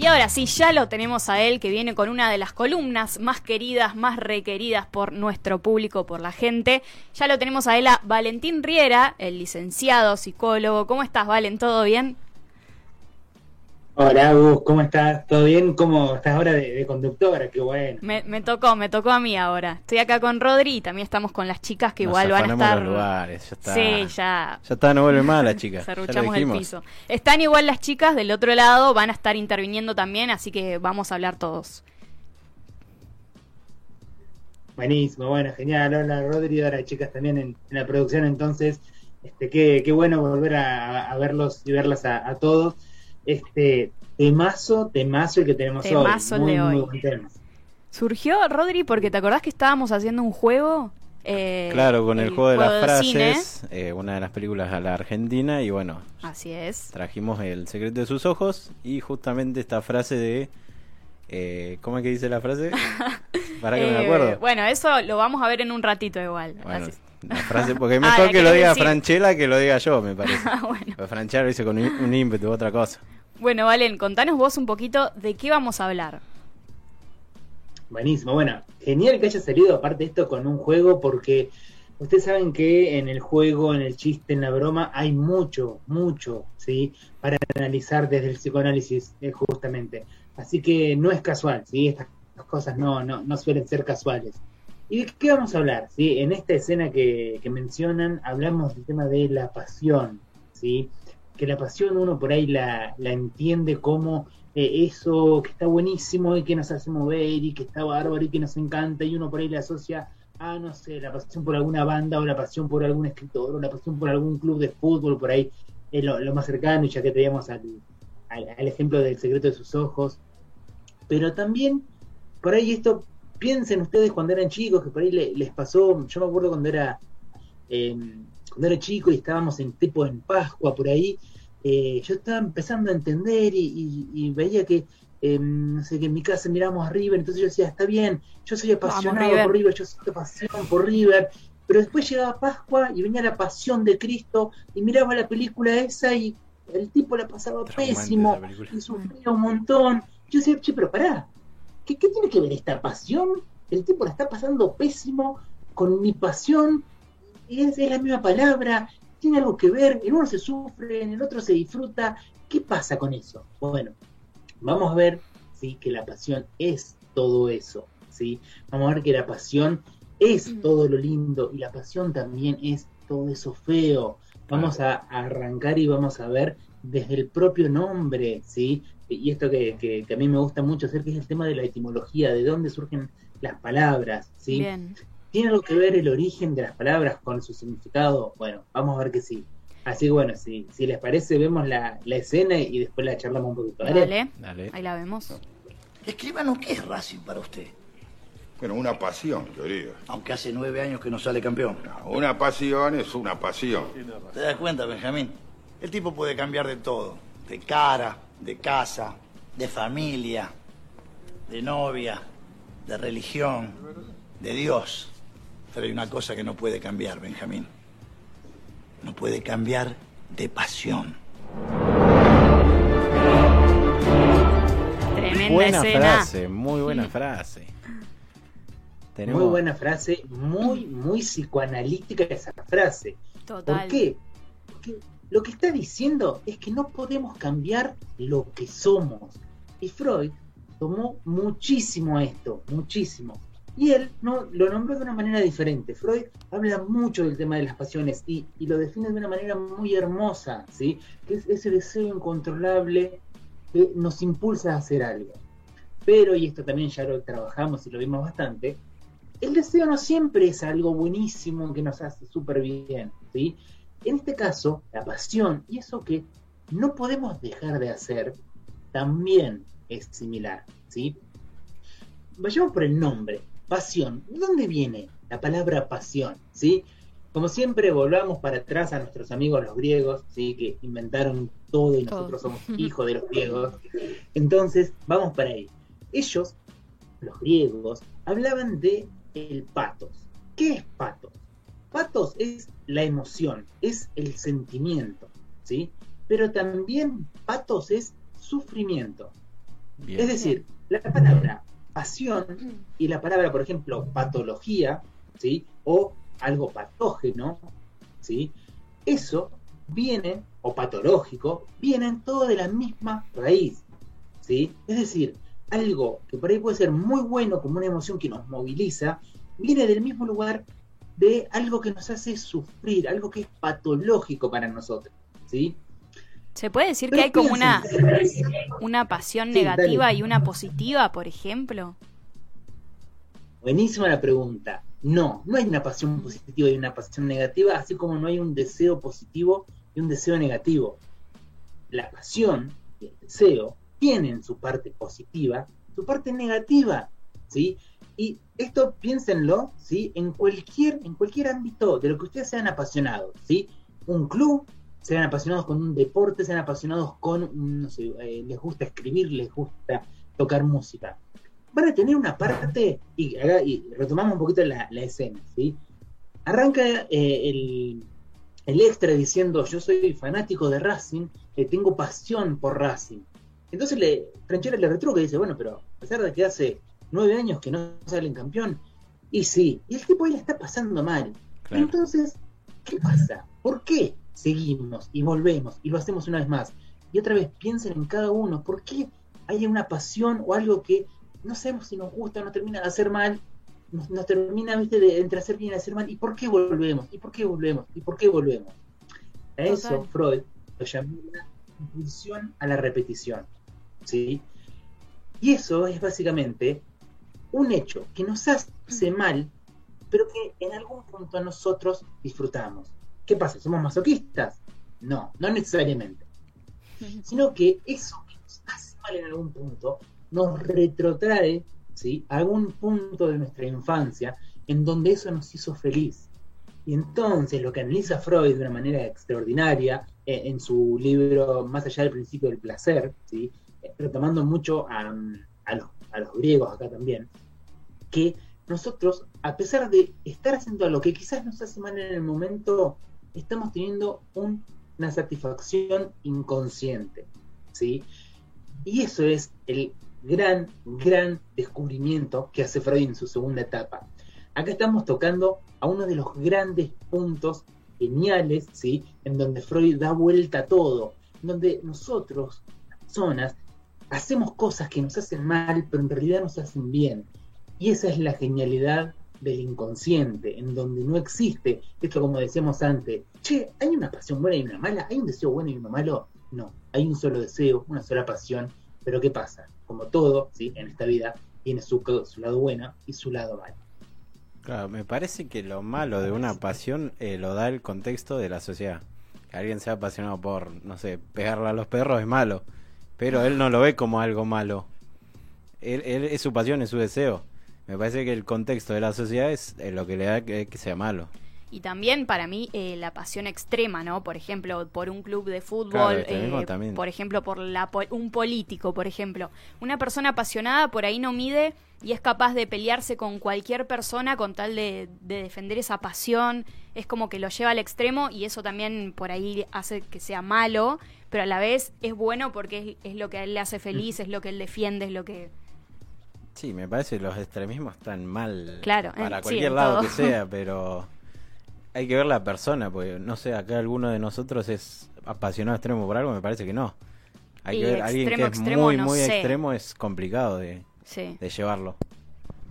Y ahora sí, ya lo tenemos a él, que viene con una de las columnas más queridas, más requeridas por nuestro público, por la gente. Ya lo tenemos a él, a Valentín Riera, el licenciado psicólogo. ¿Cómo estás, Valen? ¿Todo bien? Hola, Gus, ¿cómo estás? ¿Todo bien? ¿Cómo estás ahora de, conductora? Qué bueno. Me, tocó, me tocó a mí ahora. Estoy acá con Rodri y también estamos con las chicas que igual van a estar. Lugares, ya está. Sí, ya. Ya está, no vuelve más las chicas. Cerruchamos el piso. Están igual las chicas del otro lado, van a estar interviniendo también, así que vamos a hablar todos. Buenísimo, bueno, genial. Hola, Rodri, ahora chicas también en, la producción, entonces, este, qué, qué bueno volver a, verlos y verlas a todos este temazo, temazo el que tenemos temazo hoy. de hoy. Surgió, Rodri, porque te acordás que estábamos haciendo un juego. Eh, claro, con el, juego de las frases, eh, una de las películas a la Argentina, y bueno, así es. Trajimos El secreto de sus ojos y justamente esta frase de. Eh, ¿Cómo es que dice la frase? Para que me eh, acuerdo. Bueno, eso lo vamos a ver en un ratito igual. La frase, porque es mejor que lo diga Franchella que lo diga yo, me parece. bueno. Franchella lo dice con un ímpetu, otra cosa. Bueno, Valen, contanos vos un poquito de qué vamos a hablar. Buenísimo, bueno, genial que haya salido aparte esto con un juego porque ustedes saben que en el juego, en el chiste, en la broma hay mucho, mucho, ¿sí? Para analizar desde el psicoanálisis eh, justamente. Así que no es casual, ¿sí? Estas cosas no, no, no suelen ser casuales. ¿Y de qué vamos a hablar? ¿sí? En esta escena que, que mencionan hablamos del tema de la pasión, ¿sí? Que la pasión uno por ahí la, entiende como eh, eso que está buenísimo y que nos hace mover y que está bárbaro y que nos encanta y uno por ahí le asocia a, no sé, la pasión por alguna banda o la pasión por algún escritor o la pasión por algún club de fútbol, por ahí es lo, más cercano ya que teníamos al, al, ejemplo del secreto de sus ojos. Pero también, por ahí esto, piensen ustedes cuando eran chicos, que por ahí les, pasó, yo me acuerdo cuando era... Eh, cuando era chico y estábamos en tipo en Pascua por ahí, eh, yo estaba empezando a entender y, veía que, em, no sé, que en mi casa miramos a River, entonces yo decía, está bien, yo soy apasionado por River, yo siento pasión por River, pero después llegaba Pascua y venía la pasión de Cristo y miraba la película esa y el tipo la pasaba pésimo y sufría un montón. Yo decía, che, pero pará, ¿qué, ¿qué tiene que ver esta pasión? El tipo la está pasando pésimo con mi pasión es, la misma palabra, tiene algo que ver, en uno se sufre, en el otro se disfruta. ¿Qué pasa con eso? Bueno, vamos a ver ¿sí? que la pasión es todo eso. ¿sí? Vamos a ver que la pasión es todo lo lindo y la pasión también es todo eso feo. Vamos a, arrancar y vamos a ver desde el propio nombre, ¿sí? Y esto que, que, a mí me gusta mucho hacer, que es el tema de la etimología, de dónde surgen las palabras, ¿sí? Bien. ¿Tiene algo que ver el origen de las palabras con su significado? Bueno, vamos a ver que sí. Así que bueno, si, si les parece, vemos la, escena y después la charlamos un poquito. Dale, Dale. ahí la vemos. Escríbanos, ¿qué es Racing para usted? Bueno, una pasión, yo digo. Aunque hace nueve años que no sale campeón. una pasión es una pasión. ¿Te das cuenta, Benjamín? El tipo puede cambiar de todo. De cara, de casa, de familia, de novia, de religión, de Dios. Pero hay una cosa que no puede cambiar, Benjamín. No puede cambiar de pasión. Tremenda buena frase, muy buena frase. Muy buena frase, muy, muy psicoanalítica esa frase. Total. ¿Por qué? Porque lo que está diciendo es que no podemos cambiar lo que somos. Y Freud tomó muchísimo esto, muchísimo. Y él no, lo nombró de una manera diferente. Freud habla mucho del tema de las pasiones y, lo define de una manera muy hermosa, ¿sí? que es ese deseo incontrolable que nos impulsa a hacer algo. Pero, y esto también ya lo trabajamos y lo vimos bastante, el deseo no siempre es algo buenísimo que nos hace súper bien. ¿sí? En este caso, la pasión y eso que no podemos dejar de hacer también es similar. ¿sí? Vayamos por el nombre pasión. ¿De dónde viene la palabra pasión? ¿Sí? Como siempre, volvamos para atrás a nuestros amigos los griegos, ¿sí? que inventaron todo y nosotros somos hijos de los griegos. Entonces, vamos para ahí. Ellos, los griegos, hablaban de el patos. ¿Qué es patos? Patos es la emoción, es el sentimiento, ¿sí? Pero también patos es sufrimiento. Bien. Es decir, la palabra pasión y la palabra, por ejemplo, patología, ¿sí? O algo patógeno, ¿sí? Eso viene, o patológico, vienen todo de la misma raíz, ¿sí? Es decir, algo que por ahí puede ser muy bueno como una emoción que nos moviliza, viene del mismo lugar de algo que nos hace sufrir, algo que es patológico para nosotros, ¿sí? ¿Se puede decir que hay como una, una pasión Sí, negativa dale. y una positiva, por ejemplo? Buenísima la pregunta. No, no hay una pasión positiva y una pasión negativa, así como no hay un deseo positivo y un deseo negativo. La pasión y el deseo tienen su parte positiva, su parte negativa, ¿sí? Y esto piénsenlo, ¿sí? En cualquier, en cualquier ámbito de lo que ustedes sean apasionados, ¿sí? Un club, sean apasionados con un deporte, sean apasionados con, no sé, eh, les gusta escribir, les gusta tocar música van a tener una parte, y, acá- y retomamos un poquito la, la escena, ¿sí? Arranca eh, el, el extra diciendo, yo soy fanático de Racing, eh, tengo pasión por Racing. Entonces le, Franchella le retruca y dice, bueno, pero a pesar de que hace nueve años que no salen campeón, y sí, y el tipo ahí la está pasando mal. Claro. Entonces, ¿qué pasa? ¿Por qué seguimos y volvemos y lo hacemos una vez más? Y otra vez piensen en cada uno, ¿por qué hay una pasión o algo que no sabemos si nos gusta nos termina de hacer mal? Nos, nos termina, viste, de, entre hacer bien y hacer mal. ¿Y por qué volvemos? ¿Y por qué volvemos? ¿Y por qué volvemos? A eso Total. Freud lo llamó la impulsión a la repetición. ¿Sí? Y eso es básicamente un hecho que nos hace mal, pero que en algún punto nosotros disfrutamos. ¿Qué pasa? ¿Somos masoquistas? No, no necesariamente. Sino que eso que nos hace mal en algún punto nos retrotrae ¿sí? a algún punto de nuestra infancia en donde eso nos hizo feliz. Y entonces lo que analiza Freud de una manera extraordinaria eh, en su libro Más allá del principio del placer, ¿sí? Eh, retomando mucho a, a los, a los griegos acá también, que nosotros, a pesar de estar haciendo lo que quizás nos hace mal en el momento, estamos teniendo un- una satisfacción inconsciente, ¿sí? Y eso es el gran, gran descubrimiento que hace Freud en su segunda etapa. Acá estamos tocando a uno de los grandes puntos geniales, ¿sí? En donde Freud da vuelta a todo, en donde nosotros, personas, hacemos cosas que nos hacen mal, pero en realidad nos hacen bien. Y esa es la genialidad del inconsciente, en donde no existe esto como decíamos antes, che, ¿hay una pasión buena y una mala? ¿Hay un deseo bueno y uno malo? No, hay un solo deseo, una sola pasión, pero ¿qué pasa? Como todo, ¿sí? En esta vida tiene su, lado bueno y su lado malo. Claro, me parece que lo malo de una pasión eh, lo da el contexto de la sociedad. Que alguien sea apasionado por, no sé, pegarle a los perros es malo. Pero él no lo ve como algo malo. Él, él- es su pasión, es su deseo. Me parece que el contexto de la sociedad es eh, lo que le da que, que sea malo. Y también para mí eh, la pasión extrema, ¿no? Por ejemplo, por un club de fútbol, eh, también. por ejemplo, por la, un político, por ejemplo. Una persona apasionada por ahí no mide y es capaz de pelearse con cualquier persona con tal de, de defender esa pasión. Es como que lo lleva al extremo y eso también por ahí hace que sea malo, pero a la vez es bueno porque es, es lo que a él le hace feliz, es lo que él defiende, es lo que... Sí, me parece que los extremismos están mal Claro, para eh, cualquier lado todo. que sea, pero hay que ver la persona, porque no sé, acá alguno de nosotros es apasionado extremo por algo, me parece que no. Hay Y que ver, alguien que es extremo, muy, no muy sé. extremo es complicado de, Sí. de llevarlo.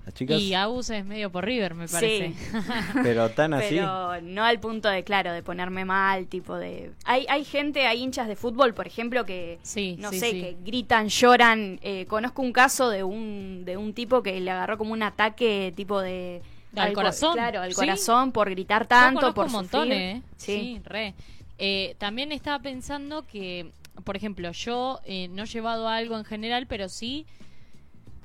Las chicas, Y Agus es medio por River, me parece. Sí. pero tan así. Pero no al punto de, claro, de ponerme mal, tipo de... Hay, hay gente, hay hinchas de fútbol, por ejemplo, que, Sí, no sí, sé, sí. que gritan, lloran. Eh, conozco un caso de un, de un tipo que le agarró como un ataque tipo de... Al co- corazón, Claro, al sí. corazón por gritar tanto, por un montón. ¿eh? Sí, re. Eh, también estaba pensando que, por ejemplo, yo eh, no he llevado algo en general, pero sí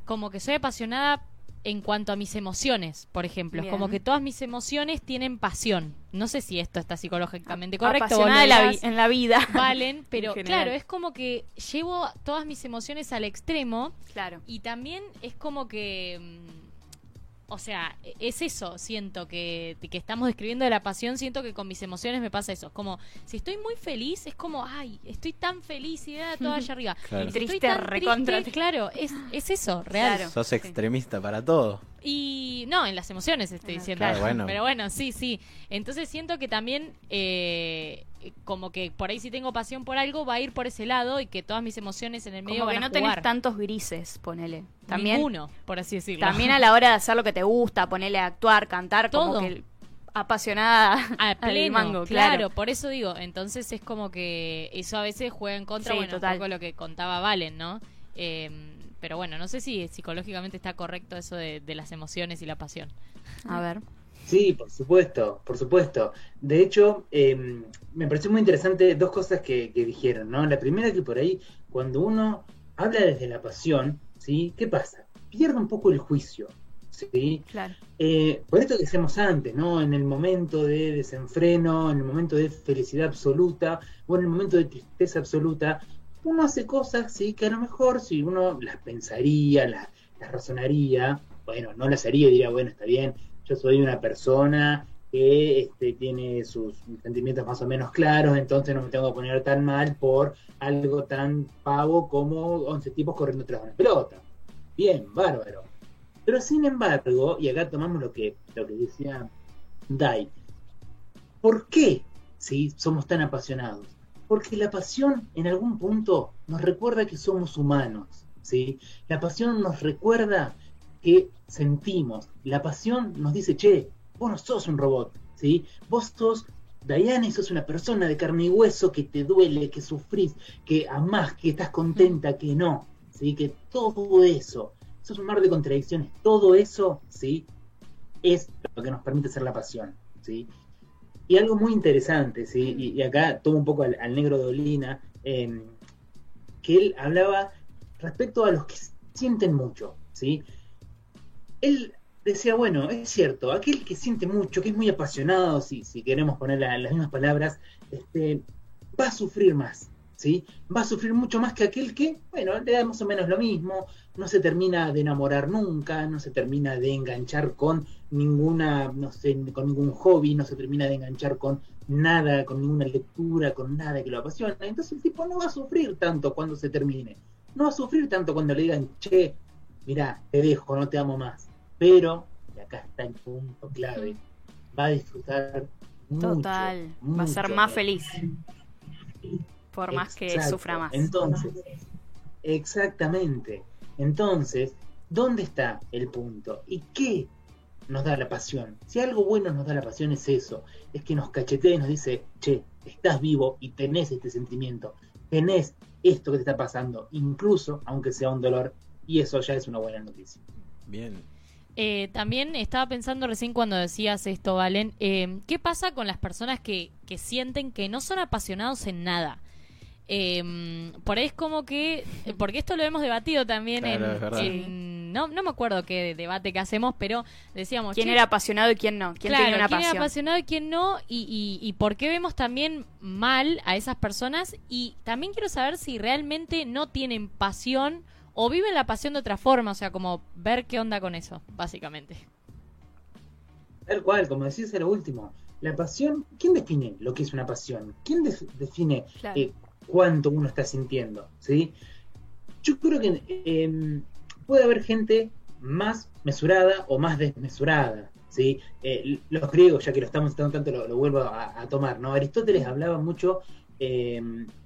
como que soy apasionada en cuanto a mis emociones, por ejemplo. Es como que todas mis emociones tienen pasión. No sé si esto está psicológicamente correcto. la vi- en la vida. Valen, pero claro, es como que llevo todas mis emociones al extremo Claro. y también es como que o sea, es eso, siento que, que estamos describiendo de la pasión, siento que con mis emociones me pasa eso. Como, si estoy muy feliz, es como, ay, estoy tan feliz y da todo allá arriba. Claro. Si Triste, tan recontra triste, claro, es, es eso, real. Claro. Sos extremista para todo. Y no, en las emociones estoy diciendo. claro, bueno. Pero bueno, sí, sí. Entonces siento que también, eh, como que por ahí si tengo pasión por algo, va a ir por ese lado y que todas mis emociones en el medio Como van que no a tenés jugar. tantos grises, ponele. También, Ninguno, por así decirlo. también a la hora de hacer lo que te gusta, ponerle a actuar, cantar, Todo. como que apasionada a al mango, claro. claro. por eso digo, entonces es como que eso a veces juega en contra, Sí, bueno, total. un poco lo que contaba Valen, ¿no? Eh, pero bueno, no sé si psicológicamente está correcto eso de, de las emociones y la pasión. A ver. Sí, por supuesto, por supuesto. De hecho, eh, me pareció muy interesante dos cosas que, que dijeron, ¿no? La primera que por ahí, cuando uno habla desde la pasión, ¿sí? ¿Qué pasa? Pierde un poco el juicio, ¿sí? Claro. Eh, por esto que decíamos antes, ¿no? En el momento de desenfreno, en el momento de felicidad absoluta, o en el momento de tristeza absoluta, uno hace cosas, sí, que a lo mejor si uno las pensaría, las, las razonaría, bueno, no las haría y diría, bueno, está bien, yo soy una persona que este, tiene sus sentimientos más o menos claros, entonces no me tengo que poner tan mal por algo tan pavo como 11 tipos corriendo tras una pelota. Bien, bárbaro. Pero sin embargo, y acá tomamos lo que, lo que decía Dai, ¿por qué somos tan apasionados? Porque la pasión en algún punto nos recuerda que somos humanos, ¿sí? La pasión nos recuerda que sentimos. La pasión nos dice, che, vos no sos un robot, ¿sí? Vos sos Diane, sos una persona de carne y hueso que te duele, que sufrís, que amás, que estás contenta, que no, ¿sí? Que todo eso, sos un mar de contradicciones, todo eso, ¿sí? Es lo que nos permite ser la pasión, ¿sí? Y algo muy interesante, ¿sí? Y, y acá tomo un poco al, al negro de Olina, eh, que él hablaba respecto a los que sienten mucho, ¿sí? Él decía, bueno, es cierto, aquel que siente mucho, que es muy apasionado, si, si queremos poner la- las mismas palabras, este, va a sufrir más, ¿sí? Va a sufrir mucho más que aquel que, bueno, le da más o menos lo mismo, no se termina de enamorar nunca, no se termina de enganchar con ninguna, no sé, con ningún hobby, no se termina de enganchar con nada, con ninguna lectura, con nada que lo apasiona. Entonces el tipo no va a sufrir tanto cuando se termine. No va a sufrir tanto cuando le digan, che, mirá, te dejo, no te amo más. Pero, y acá está el punto clave, va a disfrutar mucho, Total. Va a ser más feliz. Por más que sufra más. Entonces, exactamente. Entonces, ¿dónde está el punto? ¿Y qué nos da la pasión? Si algo bueno nos da la pasión es eso, es que nos cachetea y nos dice, che, estás vivo y tenés este sentimiento, tenés esto que te está pasando, incluso aunque sea un dolor, y eso ya es una buena noticia. Bien. Eh, también estaba pensando recién cuando decías esto, Valen, eh, ¿qué pasa con las personas que, que sienten que no son apasionados en nada? Eh, por ahí es como que, porque esto lo hemos debatido también Claro, en, no, no me acuerdo qué debate que hacemos, pero decíamos, ¿Quién "Che, era apasionado y quién no? ¿Quién claro, tenía una quién era pasión? apasionado y quién no, y, y, y por qué vemos también mal a esas personas. Y también quiero saber si realmente no tienen pasión o viven la pasión de otra forma, o sea, como ver qué onda con eso, básicamente. Tal cual, como decís, era lo último. La pasión, ¿quién define lo que es una pasión? ¿Quién def- define Claro. eh, cuánto uno está sintiendo? ¿sí? Yo creo que eh, puede haber gente más mesurada o más desmesurada. ¿sí? Eh, los griegos, ya que lo estamos citando tanto, lo, lo vuelvo a, a tomar. ¿no? Aristóteles hablaba mucho eh,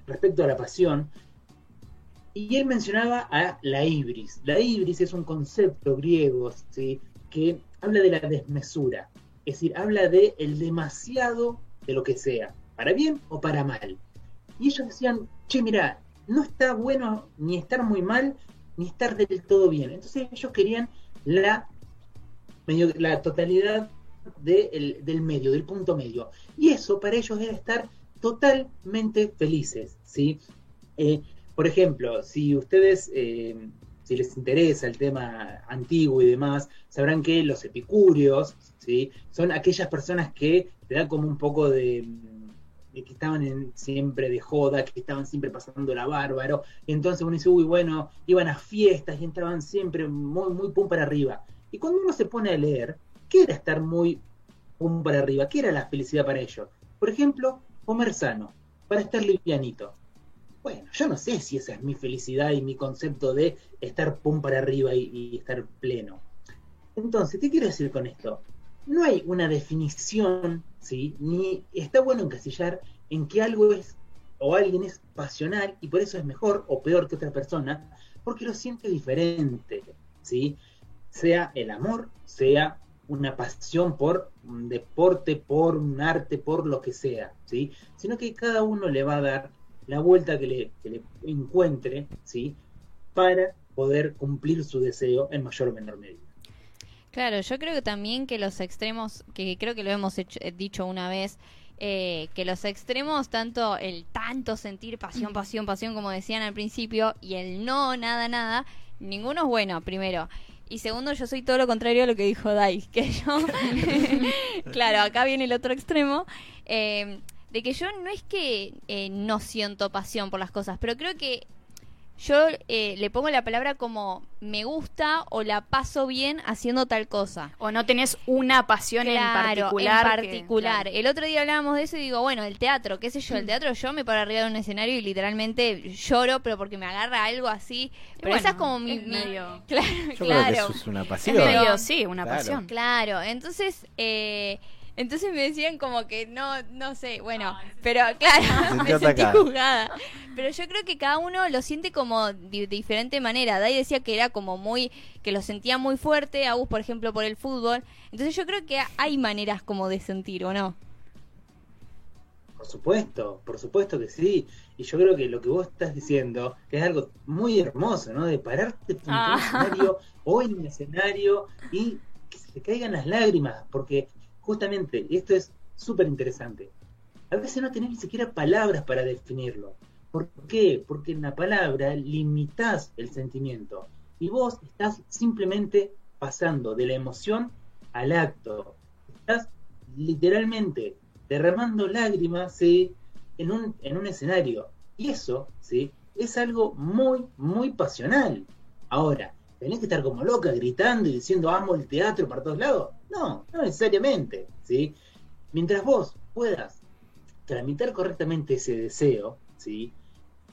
respecto a la pasión y él mencionaba a la ibris. La ibris es un concepto griego ¿sí? que habla de la desmesura, es decir, habla de el demasiado de lo que sea, para bien o para mal. Y ellos decían, che, mira, no está bueno ni estar muy mal, ni estar del todo bien. Entonces ellos querían la, medio, la totalidad de el- del medio, del punto medio. Y eso para ellos era estar totalmente felices, ¿sí? Eh, por ejemplo, si ustedes, eh, si les interesa el tema antiguo y demás, sabrán que los epicúreos, ¿sí? Son aquellas personas que te dan como un poco de, de que estaban en- siempre de joda, que estaban siempre pasando la bárbaro, entonces uno dice, uy, bueno, iban a fiestas y entraban siempre muy, muy pum para arriba. Y cuando uno se pone a leer, ¿qué era estar muy pum para arriba? ¿Qué era la felicidad para ellos? Por ejemplo, comer sano, para estar livianito. Bueno, yo no sé si esa es mi felicidad y mi concepto de estar pum para arriba y, y estar pleno. Entonces, ¿qué quiero decir con esto? No hay una definición, ¿sí? Ni está bueno encasillar en que algo es o alguien es pasional y por eso es mejor o peor que otra persona, porque lo siente diferente, ¿sí? Sea el amor, sea una pasión por un deporte, por un arte, por lo que sea, ¿sí? Sino que cada uno le va a dar la vuelta que le, que le encuentre, ¿sí? Para poder cumplir su deseo en mayor o menor medida. Claro, yo creo que también que los extremos, que creo que lo hemos hecho- eh, dicho una vez, eh, que los extremos, tanto el tanto sentir pasión, pasión, pasión, como decían al principio, y el no, nada, nada, ninguno es bueno, primero. Y segundo, yo soy todo lo contrario a lo que dijo Dai, que yo, claro, acá viene el otro extremo, eh, de que yo no es que eh, no siento pasión por las cosas, pero creo que yo eh, le pongo la palabra como me gusta o la paso bien haciendo tal cosa. O no tenés una pasión en Claro, particular. en que- particular. claro. El otro día hablábamos de eso y digo, bueno, el teatro, qué sé yo, el teatro yo me paro arriba de un escenario y literalmente lloro, pero porque me agarra algo así. Pero esa es como mi... es mi- medio- Claro, Yo creo que claro. eso es una pasión. Es medio, sí, una Claro. pasión. Claro, entonces, eh, entonces me decían como que no, no sé, bueno, pero claro, Me sentí juzgada. Pero yo creo que cada uno lo siente como de diferente manera. Dai decía que era como muy, que lo sentía muy fuerte, Agus, por ejemplo, por el fútbol. Entonces yo creo que hay maneras como de sentir, ¿o no? Por supuesto, por supuesto que sí. Y yo creo que lo que vos estás diciendo es algo muy hermoso, ¿no? De pararte frente a un Ah. escenario o en un escenario y que se te caigan las lágrimas, porque justamente esto es súper interesante. A veces no tenés ni siquiera palabras para definirlo. ¿Por qué? Porque en la palabra limitas el sentimiento y vos estás simplemente pasando de la emoción al acto. Estás literalmente derramando lágrimas ¿sí? en, un, en un escenario. Y eso ¿sí? es algo muy, muy pasional. Ahora, ¿tenés que estar como loca gritando y diciendo amo el teatro para todos lados? No, no necesariamente. ¿sí? Mientras vos puedas tramitar correctamente ese deseo, ¿sí?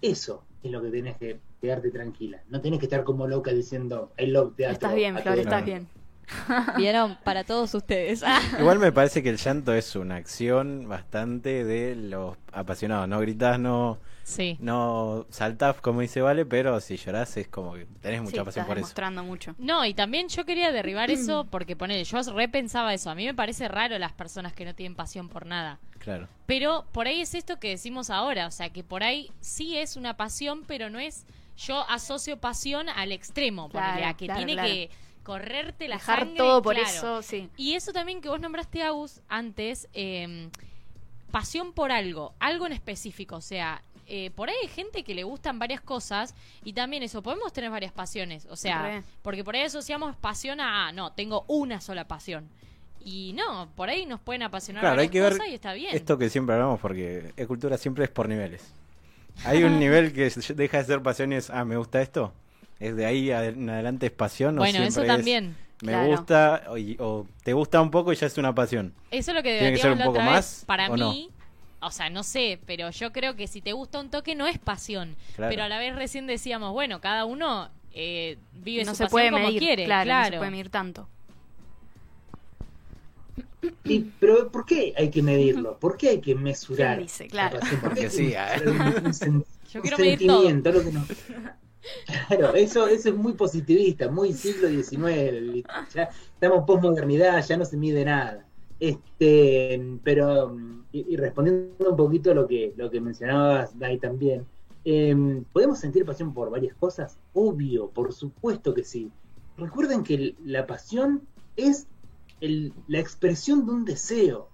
eso es lo que tenés que quedarte tranquila. No tenés que estar como loca diciendo I love teatro. Estás bien, Flor, estás bien. Vieron para todos ustedes. Igual me parece que el llanto es una acción bastante de los apasionados. No gritas, no, Sí. no saltás como dice Vale, pero si llorás es como que tenés mucha Sí, pasión estás por eso. mucho. No, y también yo quería derribar eso porque ponele, yo repensaba eso. A mí me parece raro las personas que no tienen pasión por nada. Claro. Pero por ahí es esto que decimos ahora, o sea, que por ahí sí es una pasión, pero no es yo asocio pasión al extremo, Claro, ponele, a que claro, tiene claro. que correrte la Dejar sangre, todo por claro. eso, sí. Y eso también que vos nombraste, Agus, antes, eh, pasión por algo, algo en específico. O sea, eh, por ahí hay gente que le gustan varias cosas y también eso, podemos tener varias pasiones. O sea, Re. porque por ahí asociamos pasión a, ah, no, tengo una sola pasión. Y no, por ahí nos pueden apasionar Claro, hay que ver cosas y está bien. esto que siempre hablamos porque es cultura siempre es por niveles. Hay un nivel que deja de ser pasión y es, ah, me gusta esto. Es de ahí en adelante es pasión. o bueno, eso siempre es, también. me Claro. gusta o, o te gusta un poco y ya es una pasión. Eso es lo que ¿Tiene que ser un la poco otra más. Para o no? O sea, no sé, pero yo creo que si te gusta un toque no es pasión. Claro. Pero a la vez recién decíamos, bueno, cada uno eh, vive no su se pasión puede como medir, quiere. claro, Claro, no se puede medir tanto. Y, pero ¿por qué hay que medirlo? ¿Por qué hay que mesurar? ¿Quién dice? la Claro. pasión? ¿Por Porque sí, ¿eh? un, un sen- Yo un quiero medir todo. sentimiento, algo que no- Claro, eso, eso es muy positivista, muy siglo XIX. Ya estamos posmodernidad, ya no se mide nada. Este, pero y, respondiendo un poquito a lo que lo que mencionabas, Dai también, em, podemos sentir pasión por varias cosas, obvio, por supuesto que sí. Recuerden que la pasión es la expresión de un deseo.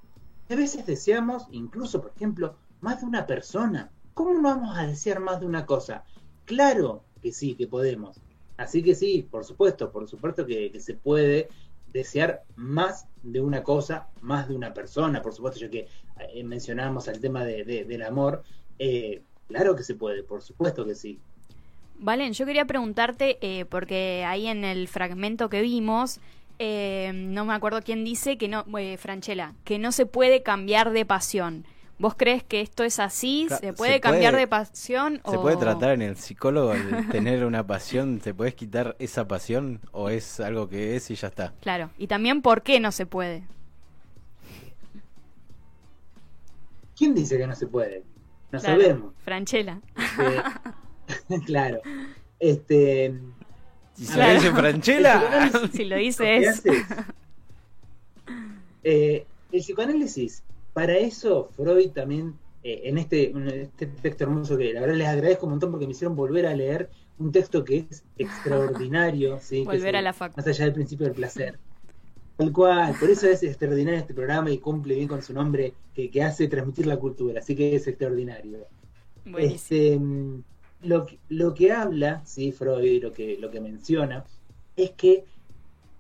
A veces deseamos, incluso, por ejemplo, más de una persona. ¿Cómo no vamos a desear más de una cosa? Claro que sí, que podemos. Así que sí, por supuesto, por supuesto que se puede desear más de una cosa, más de una persona. Por supuesto, ya que eh, mencionábamos el tema de- de- del amor, eh, claro que se puede, por supuesto que sí. Valen, yo quería preguntarte, eh, porque ahí en el fragmento que vimos, no me acuerdo quién dice que no, Franchella, que no se puede cambiar de pasión. ¿Vos crees que esto es así? ¿Se puede se cambiar puede- de pasión? ¿Se o... puede tratar en el psicólogo el tener una pasión? ¿Te puedes quitar esa pasión o es algo que es y ya está? Claro, y también por qué no se puede. ¿Quién dice que no se puede? No Claro, sabemos. Franchella. Este, claro. Este, Si se Claro. lo dice Franchella, si lo ¿qué dice es... haces? Eh, el psicoanálisis, para eso Freud también, eh, en este, en este texto hermoso que la verdad les agradezco un montón porque me hicieron volver a leer un texto que es extraordinario, ¿sí? que Volver es, a la eh, facu. Más allá del principio del placer. Tal cual, por eso es extraordinario este programa y cumple bien con su nombre que, que hace transmitir la cultura, así que es extraordinario. Buenísimo. Este, mm, lo, lo que habla, sí, Freud, lo que, lo que menciona, es que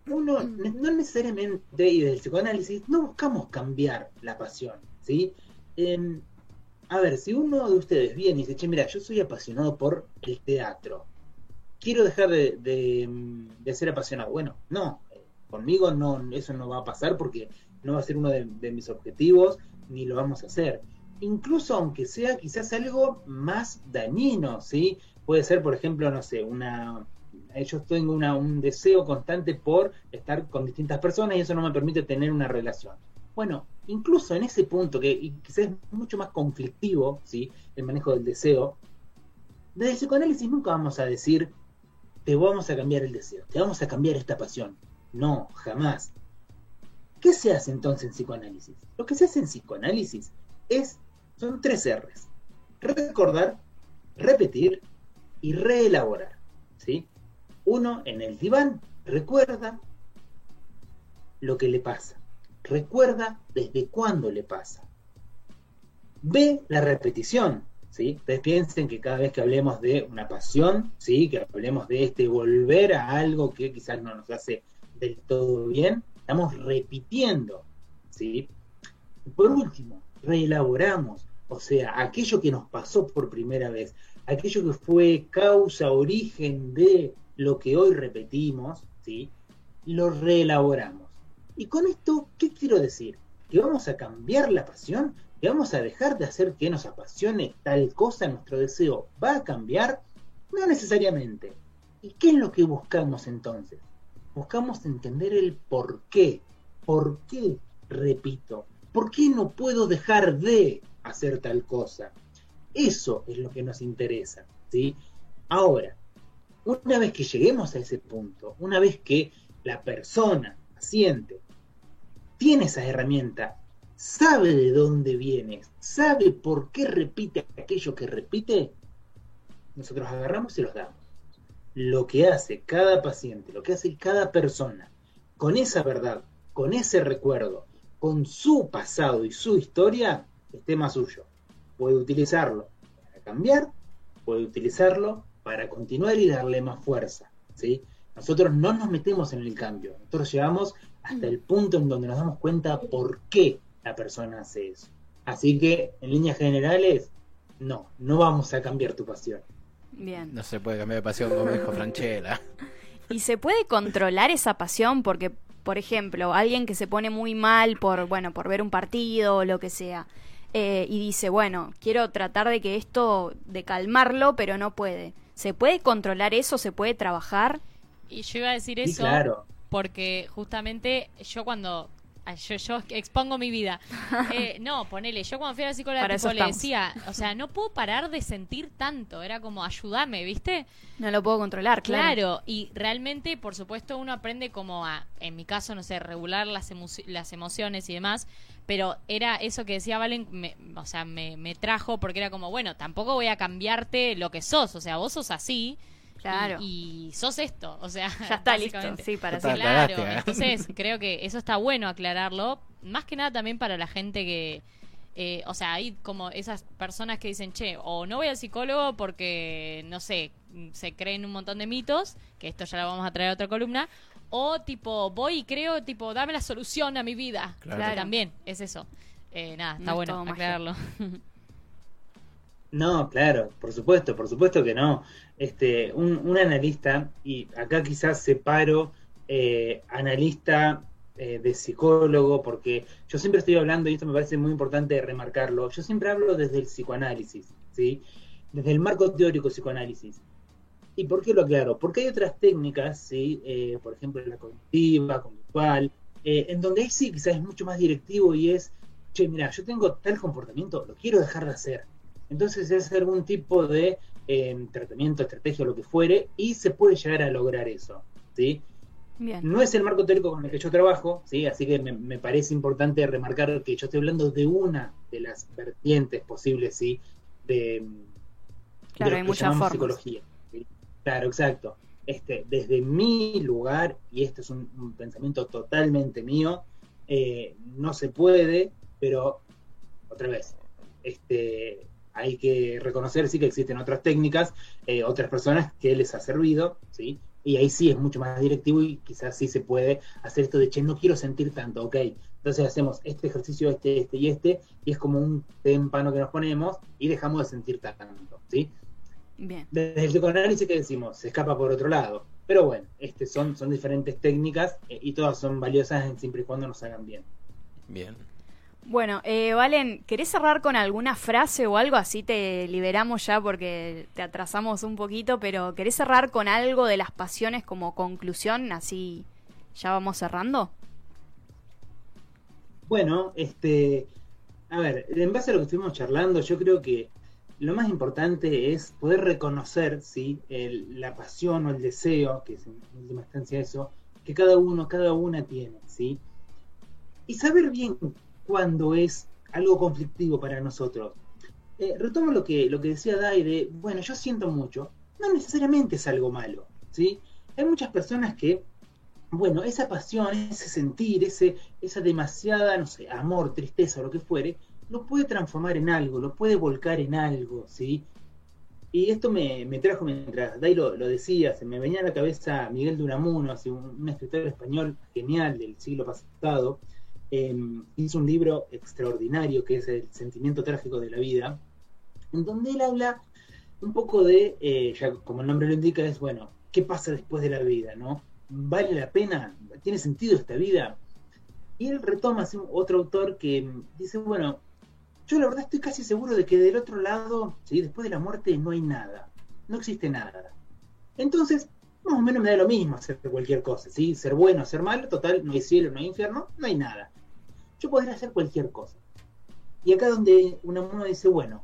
uno no necesariamente, y desde el psicoanálisis, no buscamos cambiar la pasión, ¿sí? Em, a ver, si uno de ustedes viene y dice, che, mira, yo soy apasionado por el teatro, quiero dejar de, de, de ser apasionado. Bueno, no, eh, conmigo no, eso no va a pasar porque no va a ser uno de, de mis objetivos, ni lo vamos a hacer. Incluso aunque sea quizás algo más dañino, ¿sí? Puede ser, por ejemplo, no sé, una... Yo tengo un deseo constante por estar con distintas personas y eso no me permite tener una relación. Bueno, incluso en ese punto, que quizás es mucho más conflictivo, ¿sí? El manejo del deseo, desde el psicoanálisis nunca vamos a decir, te vamos a cambiar el deseo, te vamos a cambiar esta pasión. No, jamás. ¿Qué se hace entonces en psicoanálisis? Lo que se hace en psicoanálisis es, son tres R's. Recordar, repetir y reelaborar. Uno en el diván recuerda lo que le pasa. Recuerda desde cuándo le pasa. Ve la repetición. ¿sí? Ustedes piensen que cada vez que hablemos de una pasión, ¿sí? que hablemos de este volver a algo que quizás no nos hace del todo bien, estamos repitiendo. ¿sí? Por último, reelaboramos, o sea, aquello que nos pasó por primera vez, aquello que fue causa, origen de lo que hoy repetimos, ¿sí? lo reelaboramos. Y con esto, ¿qué quiero decir? Que vamos a cambiar la pasión, que vamos a dejar de hacer que nos apasione tal cosa, nuestro deseo va a cambiar, no necesariamente. ¿Y qué es lo que buscamos entonces? Buscamos entender el por qué. ¿Por qué repito? ¿Por qué no puedo dejar de hacer tal cosa? Eso es lo que nos interesa, ¿sí? Ahora, una vez que lleguemos a ese punto, una vez que la persona paciente tiene esa herramienta, sabe de dónde viene, sabe por qué repite aquello que repite, nosotros agarramos y los damos. Lo que hace cada paciente, lo que hace cada persona, con esa verdad, con ese recuerdo, con su pasado y su historia, es tema suyo. Puede utilizarlo para cambiar, puede utilizarlo para continuar y darle más fuerza. ¿sí? Nosotros no nos metemos en el cambio, nosotros llegamos hasta el punto en donde nos damos cuenta por qué la persona hace eso. Así que, en líneas generales, no, no vamos a cambiar tu pasión. Bien. no se puede cambiar de pasión como dijo Franchella. ¿Y se puede controlar esa pasión? Porque, por ejemplo, alguien que se pone muy mal por, bueno, por ver un partido o lo que sea, eh, y dice, bueno, quiero tratar de que esto, de calmarlo, pero no puede. ¿Se puede controlar eso? ¿Se puede trabajar? Y yo iba a decir Sí, eso claro. porque justamente yo cuando yo, yo expongo mi vida. Eh, no, ponele, yo cuando fui a la psicóloga tipo, le estamos. decía, o sea, no puedo parar de sentir tanto, era como ayúdame, ¿viste? No lo puedo controlar, claro. Claro, y realmente, por supuesto, uno aprende como a, en mi caso, no sé, regular las, emo- las emociones y demás, pero era eso que decía Valen, me- o sea, me, me trajo porque era como, bueno, tampoco voy a cambiarte lo que sos, o sea, vos sos así. Claro. Y, y sos esto, o sea, Ya está listo, sí, para. Claro, cagaste, ¿eh? entonces creo que eso está bueno aclararlo, más que nada también para la gente que, eh, o sea, hay como esas personas que dicen, che, o no voy al psicólogo porque, no sé, se creen un montón de mitos, que esto ya lo vamos a traer a otra columna, o tipo, voy y creo, tipo, dame la solución a mi vida. Claro. También, es eso. Eh, nada, está No es bueno aclararlo. No, claro, por supuesto, por supuesto que no. Este, un, un analista, y acá quizás separo eh, analista eh, de psicólogo, porque yo siempre estoy hablando, y esto me parece muy importante remarcarlo, yo siempre hablo desde el psicoanálisis, ¿sí? desde el marco teórico psicoanálisis. ¿Y por qué lo aclaro? Porque hay otras técnicas, ¿sí? Eh, por ejemplo la cognitiva, conductual, en donde sí quizás es mucho más directivo y es, che, mira, yo tengo tal comportamiento, lo quiero dejar de hacer. Entonces es algún tipo de eh, tratamiento, estrategia lo que fuere, y se puede llegar a lograr eso. ¿sí? Bien. No es el marco teórico con el que yo trabajo, ¿sí? así que me, me parece importante remarcar que yo estoy hablando de una de las vertientes posibles ¿sí? de, Claro, de hay que muchas formas. psicología. ¿sí? Claro, exacto. Este, desde mi lugar, y este es un, un pensamiento totalmente mío, eh, no se puede, pero otra vez, este, hay que reconocer sí que existen otras técnicas, eh, otras personas que les ha servido, ¿sí? Y ahí sí es mucho más directivo y quizás sí se puede hacer esto de, che, no quiero sentir tanto, ok. Entonces hacemos este ejercicio, este, este y este, y es como un témpano que nos ponemos y dejamos de sentir tanto, ¿sí? Bien. Desde el psicoanálisis que decimos, se escapa por otro lado. Pero bueno, este son, son diferentes técnicas eh, y todas son valiosas en- siempre y cuando nos hagan bien. Bien. Bueno, eh, Valen, ¿querés cerrar con alguna frase o algo? Así te liberamos ya porque te atrasamos un poquito, pero ¿querés cerrar con algo de las pasiones como conclusión? Así ya vamos cerrando. Bueno, este, a ver, en base a lo que estuvimos charlando, yo creo que lo más importante es poder reconocer, ¿sí? El- la pasión o el deseo, que es en última instancia eso, que cada uno, cada una tiene, ¿sí? Y saber bien cuándo es algo conflictivo para nosotros. Eh, retomo lo que, lo que decía Dai de, bueno, yo siento mucho, no necesariamente es algo malo, ¿sí? Hay muchas personas que, bueno, esa pasión, ese sentir, ese, esa demasiada, no sé, amor, tristeza o lo que fuere, lo puede transformar en algo, lo puede volcar en algo, ¿sí? Y esto me, me trajo mientras Dai lo, lo decía, se me venía a la cabeza Miguel de Unamuno, un, un escritor español genial del siglo pasado, eh, hizo un libro extraordinario que es El sentimiento trágico de la vida, en donde él habla un poco de, eh, ya como el nombre lo indica, es, bueno, ¿qué pasa después de la vida, no? ¿Vale la pena? ¿Tiene sentido esta vida? Y él retoma así, otro autor que mm, dice, bueno, yo la verdad estoy casi seguro de que del otro lado, ¿sí? después de la muerte, no hay nada, no existe nada. Entonces, más o menos me da lo mismo hacer cualquier cosa, ¿sí? Ser bueno, ser malo, total, no hay cielo, no hay infierno, no hay nada. Yo podría hacer cualquier cosa. Y acá donde uno dice, bueno,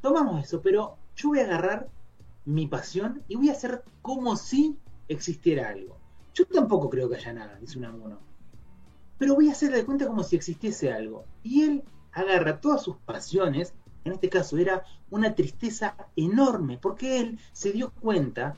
tomamos eso, pero yo voy a agarrar mi pasión y voy a hacer como si existiera algo. Yo tampoco creo que haya nada, dice Unamuno. Pero voy a hacer de cuenta como si existiese algo. Y él agarra todas sus pasiones, en este caso era una tristeza enorme, porque él se dio cuenta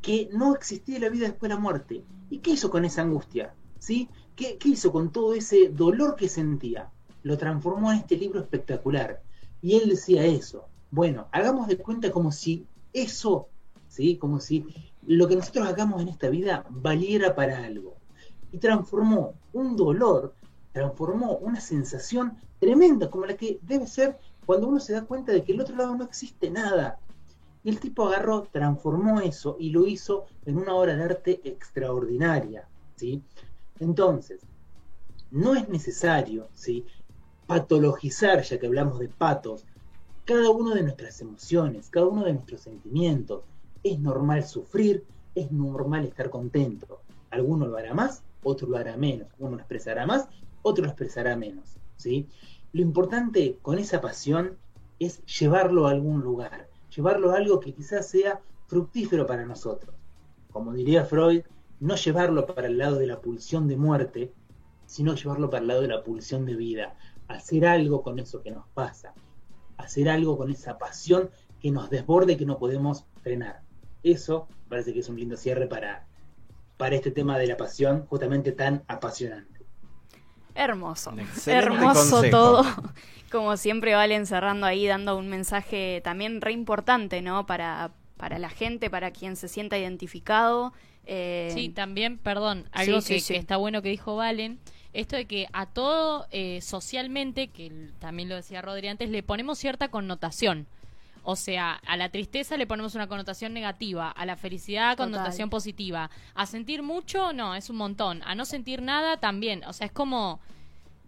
que no existía la vida después de la muerte. ¿Y qué hizo con esa angustia? ¿Sí? ¿Qué, hizo con todo ese dolor que sentía? Lo transformó en este libro espectacular. Y él decía eso. Bueno, hagamos de cuenta como si eso, ¿sí? Como si lo que nosotros hagamos en esta vida valiera para algo. Y transformó un dolor, transformó una sensación tremenda, como la que debe ser cuando uno se da cuenta de que el otro lado no existe nada. Y el tipo agarró, transformó eso y lo hizo en una obra de arte extraordinaria, ¿sí? Entonces, no es necesario, ¿sí? Patologizar, ya que hablamos de patos, cada una de nuestras emociones, cada uno de nuestros sentimientos. Es normal sufrir, es normal estar contento. Alguno lo hará más, otro lo hará menos. Uno lo expresará más, otro lo expresará menos, ¿sí? Lo importante con esa pasión es llevarlo a algún lugar, llevarlo a algo que quizás sea fructífero para nosotros. Como diría Freud, no llevarlo para el lado de la pulsión de muerte, sino llevarlo para el lado de la pulsión de vida, hacer algo con eso que nos pasa, hacer algo con esa pasión que nos desborde y que no podemos frenar. Eso parece que es un lindo cierre para, para este tema de la pasión, justamente tan apasionante. Hermoso. Hermoso consejo. todo. Como siempre, Valen cerrando ahí, dando un mensaje también re importante, ¿no? Para, para la gente, para quien se sienta identificado. Eh, Sí, también, perdón, algo sí, que, sí. que está bueno que dijo Valen, esto de que a todo eh, socialmente, que también lo decía Rodri antes, le ponemos cierta connotación. O sea, a la tristeza le ponemos una connotación negativa, a la felicidad Total. connotación positiva. A sentir mucho, no, es un montón. A no sentir nada, también. O sea, es como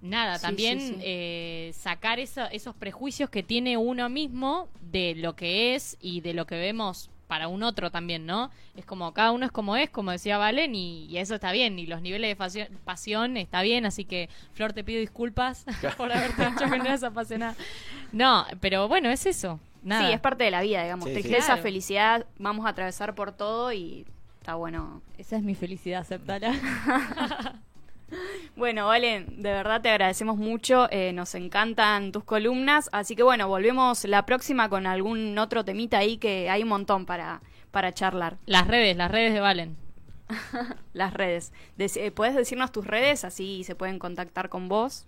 nada, Sí, también sí, sí. eh, sacar eso- esos prejuicios que tiene uno mismo de lo que es y de lo que vemos para un otro también, ¿no? Es como cada uno es como es, como decía Valen, y, y eso está bien, y los niveles de pasión está bien, así que Flor te pido disculpas por haberte hecho que no eras apasionada. No, pero bueno, es eso. Nada. Sí, es parte de la vida, digamos. Sí, sí. Tristeza, Claro. felicidad, vamos a atravesar por todo y está bueno. Esa es mi felicidad, aceptala. Bueno, Valen, de verdad te agradecemos mucho, eh, nos encantan tus columnas, así que bueno, volvemos la próxima con algún otro temita ahí que hay un montón para, para charlar. Las redes, las redes de Valen. Las redes. Eh, ¿Puedes decirnos tus redes? Así se pueden contactar con vos.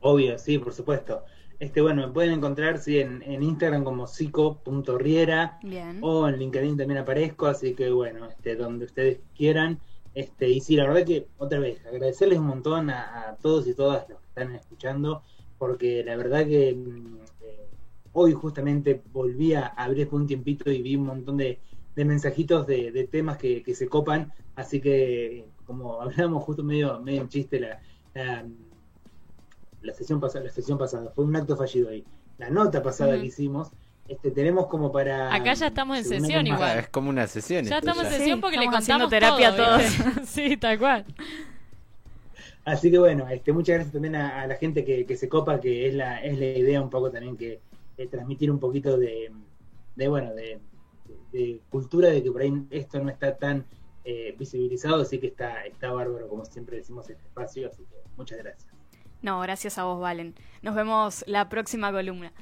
Obvio, sí, por supuesto. Este, bueno, me pueden encontrar sí, en, en Instagram como psico.riera Bien. o en LinkedIn también aparezco, así que bueno, este, donde ustedes quieran. Este, y sí, la verdad que, otra vez, agradecerles un montón a, a todos y todas los que están escuchando, porque la verdad que mm, eh, hoy justamente volví a abrir un tiempito y vi un montón de, de mensajitos de, de temas que, que se copan, así que como hablamos justo medio, medio en chiste la, la, la sesión pasada, la sesión pasada, fue un acto fallido ahí. La nota pasada que hicimos, este, tenemos como para Acá ya estamos en sesión igual. Ah, es como una sesión. Ya esto estamos en sesión Sí, porque le contamos terapia todo, a ¿viste? sí, tal cual. Así que bueno, este, muchas gracias también a, a la gente que, que se copa, que es la, es la idea un poco también que eh, transmitir un poquito de, de bueno, de, de cultura, de que por ahí esto no está tan eh, visibilizado, así que está, está bárbaro, como siempre decimos, este espacio, así que muchas gracias. No, gracias a vos, Valen. Nos vemos la próxima columna.